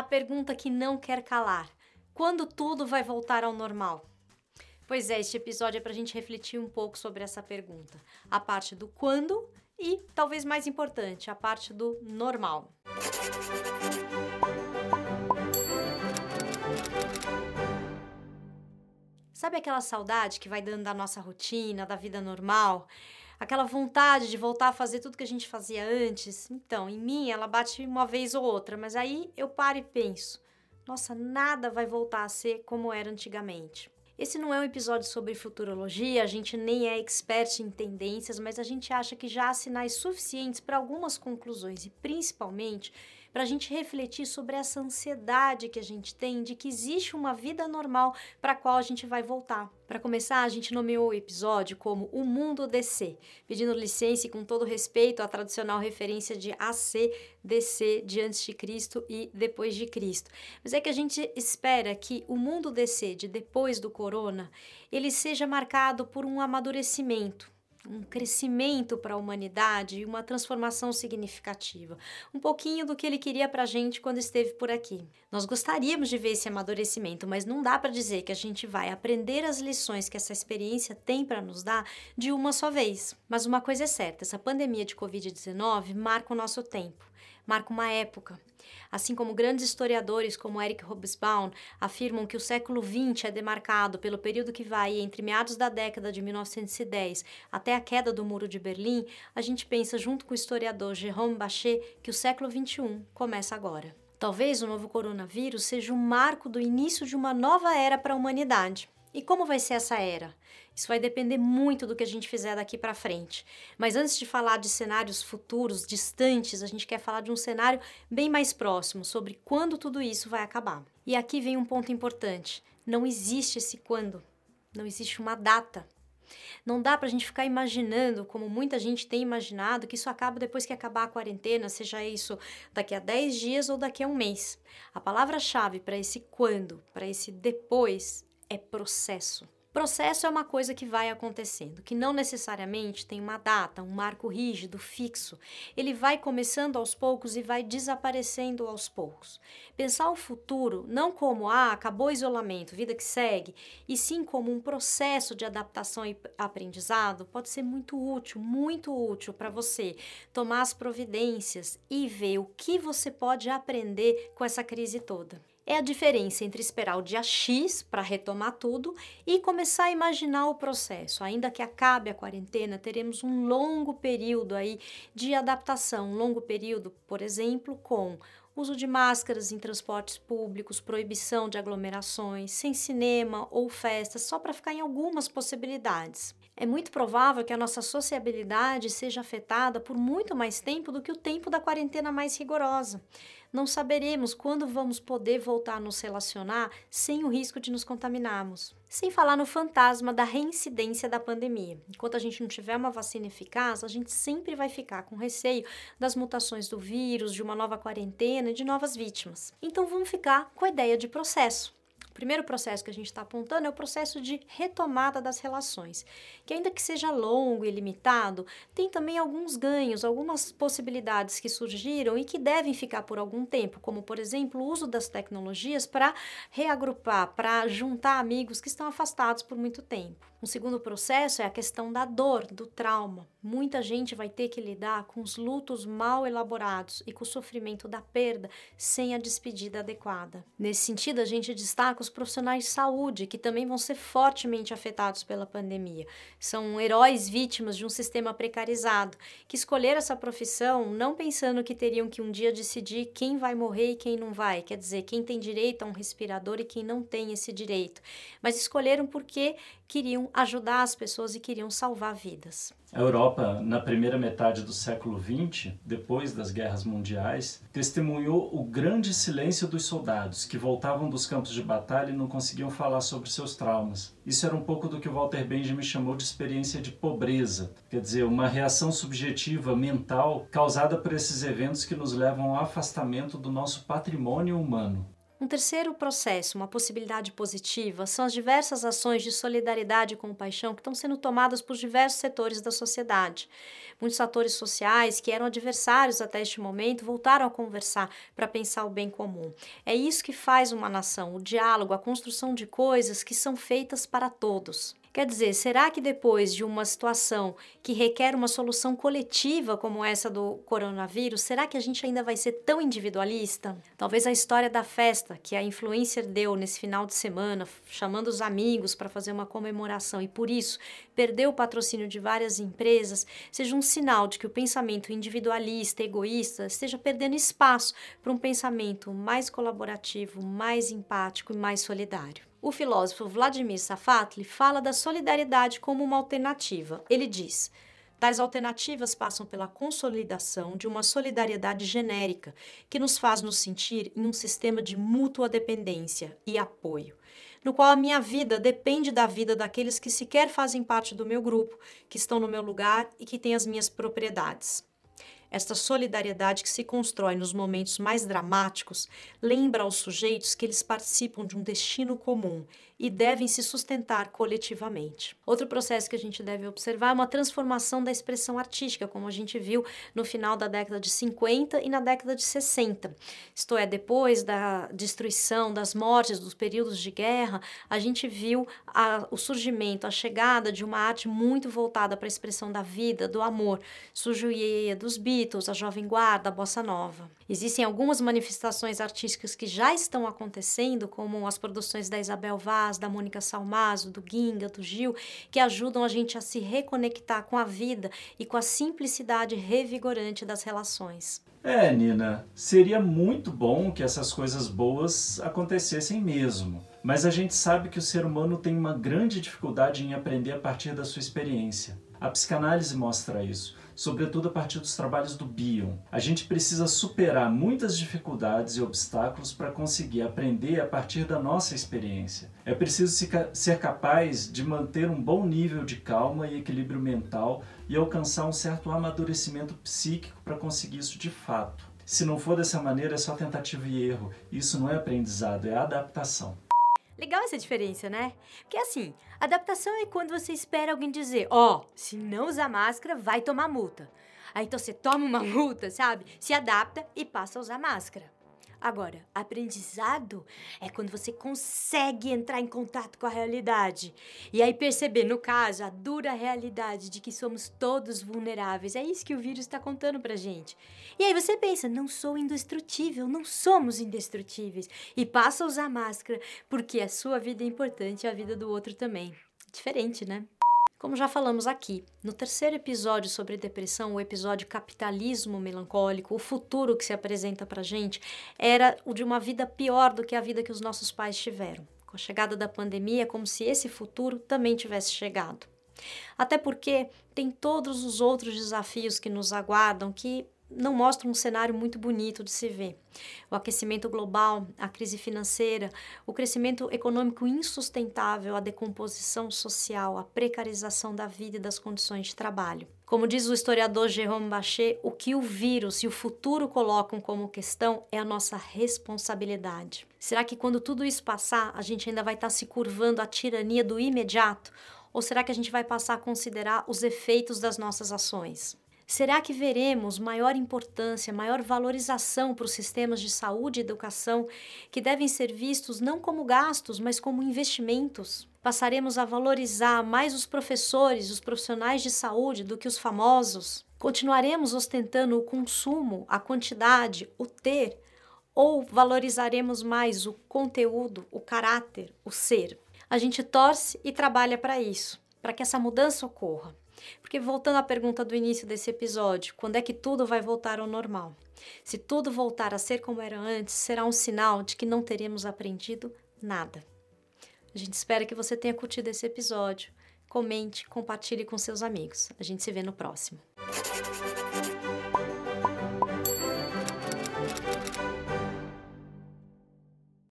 A pergunta que não quer calar: quando tudo vai voltar ao normal? Pois é, este episódio é para a gente refletir um pouco sobre essa pergunta. A parte do quando e, talvez mais importante, a parte do normal. Sabe aquela saudade que vai dando da nossa rotina, da vida normal? Aquela vontade de voltar a fazer tudo que a gente fazia antes? Então, em mim ela bate uma vez ou outra, mas aí eu paro e penso: nossa, nada vai voltar a ser como era antigamente. Esse não é um episódio sobre futurologia, a gente nem é expert em tendências, mas a gente acha que já há sinais suficientes para algumas conclusões e principalmente para a gente refletir sobre essa ansiedade que a gente tem de que existe uma vida normal para a qual a gente vai voltar. Para começar, a gente nomeou o episódio como O Mundo DC, pedindo licença e com todo respeito à tradicional referência de AC, DC, de antes de Cristo e depois de Cristo. Mas é que a gente espera que o mundo DC de depois do corona, ele seja marcado por um amadurecimento, um crescimento para a humanidade e uma transformação significativa. Um pouquinho do que ele queria para a gente quando esteve por aqui. Nós gostaríamos de ver esse amadurecimento, mas não dá para dizer que a gente vai aprender as lições que essa experiência tem para nos dar de uma só vez. Mas uma coisa é certa: essa pandemia de Covid-19 marca o nosso tempo marca uma época. Assim como grandes historiadores como Eric Hobsbawm afirmam que o século XX é demarcado pelo período que vai entre meados da década de 1910 até a queda do Muro de Berlim, a gente pensa junto com o historiador Jérôme Bachet que o século XXI começa agora. Talvez o novo coronavírus seja o marco do início de uma nova era para a humanidade. E como vai ser essa era? Isso vai depender muito do que a gente fizer daqui para frente. Mas antes de falar de cenários futuros, distantes, a gente quer falar de um cenário bem mais próximo, sobre quando tudo isso vai acabar. E aqui vem um ponto importante: não existe esse quando, não existe uma data. Não dá para a gente ficar imaginando, como muita gente tem imaginado, que isso acaba depois que acabar a quarentena, seja isso daqui a 10 dias ou daqui a um mês. A palavra-chave para esse quando, para esse depois, é processo. Processo é uma coisa que vai acontecendo, que não necessariamente tem uma data, um marco rígido, fixo. Ele vai começando aos poucos e vai desaparecendo aos poucos. Pensar o futuro não como, ah, acabou o isolamento, vida que segue, e sim como um processo de adaptação e aprendizado pode ser muito útil, muito útil para você tomar as providências e ver o que você pode aprender com essa crise toda é a diferença entre esperar o dia X para retomar tudo e começar a imaginar o processo. Ainda que acabe a quarentena, teremos um longo período aí de adaptação, um longo período, por exemplo, com uso de máscaras em transportes públicos, proibição de aglomerações, sem cinema ou festas, só para ficar em algumas possibilidades. É muito provável que a nossa sociabilidade seja afetada por muito mais tempo do que o tempo da quarentena mais rigorosa não saberemos quando vamos poder voltar a nos relacionar sem o risco de nos contaminarmos. Sem falar no fantasma da reincidência da pandemia. Enquanto a gente não tiver uma vacina eficaz, a gente sempre vai ficar com receio das mutações do vírus, de uma nova quarentena e de novas vítimas. Então vamos ficar com a ideia de processo. O primeiro processo que a gente está apontando é o processo de retomada das relações, que ainda que seja longo e limitado, tem também alguns ganhos, algumas possibilidades que surgiram e que devem ficar por algum tempo, como por exemplo o uso das tecnologias para reagrupar, para juntar amigos que estão afastados por muito tempo. Um segundo processo é a questão da dor, do trauma. Muita gente vai ter que lidar com os lutos mal elaborados e com o sofrimento da perda sem a despedida adequada. Nesse sentido, a gente destaca os profissionais de saúde, que também vão ser fortemente afetados pela pandemia. São heróis vítimas de um sistema precarizado, que escolheram essa profissão não pensando que teriam que um dia decidir quem vai morrer e quem não vai, quer dizer, quem tem direito a um respirador e quem não tem esse direito, mas escolheram porque queriam ajudar as pessoas e queriam salvar vidas. A Europa, na primeira metade do século XX, depois das guerras mundiais, testemunhou o grande silêncio dos soldados que voltavam dos campos de batalha e não conseguiam falar sobre seus traumas. Isso era um pouco do que Walter Benjamin chamou de experiência de pobreza, quer dizer, uma reação subjetiva mental causada por esses eventos que nos levam ao afastamento do nosso patrimônio humano. Um terceiro processo, uma possibilidade positiva, são as diversas ações de solidariedade e compaixão que estão sendo tomadas por diversos setores da sociedade. Muitos atores sociais que eram adversários até este momento voltaram a conversar para pensar o bem comum. É isso que faz uma nação, o diálogo, a construção de coisas que são feitas para todos. Quer dizer, será que depois de uma situação que requer uma solução coletiva como essa do coronavírus, será que a gente ainda vai ser tão individualista? Talvez a história da festa que a influencer deu nesse final de semana, chamando os amigos para fazer uma comemoração e por isso perdeu o patrocínio de várias empresas, seja um sinal de que o pensamento individualista, egoísta, esteja perdendo espaço para um pensamento mais colaborativo, mais empático e mais solidário. O filósofo Vladimir Safatli fala da solidariedade como uma alternativa. Ele diz: Tais alternativas passam pela consolidação de uma solidariedade genérica que nos faz nos sentir em um sistema de mútua dependência e apoio, no qual a minha vida depende da vida daqueles que sequer fazem parte do meu grupo, que estão no meu lugar e que têm as minhas propriedades. Esta solidariedade que se constrói nos momentos mais dramáticos lembra aos sujeitos que eles participam de um destino comum e devem se sustentar coletivamente. Outro processo que a gente deve observar é uma transformação da expressão artística, como a gente viu no final da década de 50 e na década de 60. Isto é, depois da destruição, das mortes, dos períodos de guerra, a gente viu a, o surgimento, a chegada de uma arte muito voltada para a expressão da vida, do amor. Iê dos Beatles, a Jovem Guarda, a Bossa Nova. Existem algumas manifestações artísticas que já estão acontecendo, como as produções da Isabel Vaz, da Mônica Salmazo, do Ginga, do Gil, que ajudam a gente a se reconectar com a vida e com a simplicidade revigorante das relações. É, Nina, seria muito bom que essas coisas boas acontecessem mesmo. Mas a gente sabe que o ser humano tem uma grande dificuldade em aprender a partir da sua experiência. A psicanálise mostra isso, sobretudo a partir dos trabalhos do Bion. A gente precisa superar muitas dificuldades e obstáculos para conseguir aprender a partir da nossa experiência. É preciso ser capaz de manter um bom nível de calma e equilíbrio mental e alcançar um certo amadurecimento psíquico para conseguir isso de fato. Se não for dessa maneira, é só tentativa e erro. Isso não é aprendizado, é adaptação. Legal essa diferença, né? Porque assim, adaptação é quando você espera alguém dizer, ó, oh, se não usar máscara, vai tomar multa. Aí então você toma uma multa, sabe? Se adapta e passa a usar máscara. Agora, aprendizado é quando você consegue entrar em contato com a realidade e aí perceber, no caso, a dura realidade de que somos todos vulneráveis. É isso que o vírus está contando pra gente. E aí você pensa, não sou indestrutível, não somos indestrutíveis. E passa a usar máscara, porque a sua vida é importante e a vida do outro também. Diferente, né? Como já falamos aqui, no terceiro episódio sobre depressão, o episódio Capitalismo Melancólico, o futuro que se apresenta para gente era o de uma vida pior do que a vida que os nossos pais tiveram. Com a chegada da pandemia, é como se esse futuro também tivesse chegado. Até porque tem todos os outros desafios que nos aguardam que não mostra um cenário muito bonito de se ver. O aquecimento global, a crise financeira, o crescimento econômico insustentável, a decomposição social, a precarização da vida e das condições de trabalho. Como diz o historiador Jérôme Bachet, o que o vírus e o futuro colocam como questão é a nossa responsabilidade. Será que quando tudo isso passar, a gente ainda vai estar se curvando à tirania do imediato? Ou será que a gente vai passar a considerar os efeitos das nossas ações? Será que veremos maior importância, maior valorização para os sistemas de saúde e educação que devem ser vistos não como gastos, mas como investimentos? Passaremos a valorizar mais os professores, os profissionais de saúde do que os famosos? Continuaremos ostentando o consumo, a quantidade, o ter? Ou valorizaremos mais o conteúdo, o caráter, o ser? A gente torce e trabalha para isso, para que essa mudança ocorra. Porque voltando à pergunta do início desse episódio, quando é que tudo vai voltar ao normal? Se tudo voltar a ser como era antes, será um sinal de que não teremos aprendido nada. A gente espera que você tenha curtido esse episódio. Comente, compartilhe com seus amigos. A gente se vê no próximo.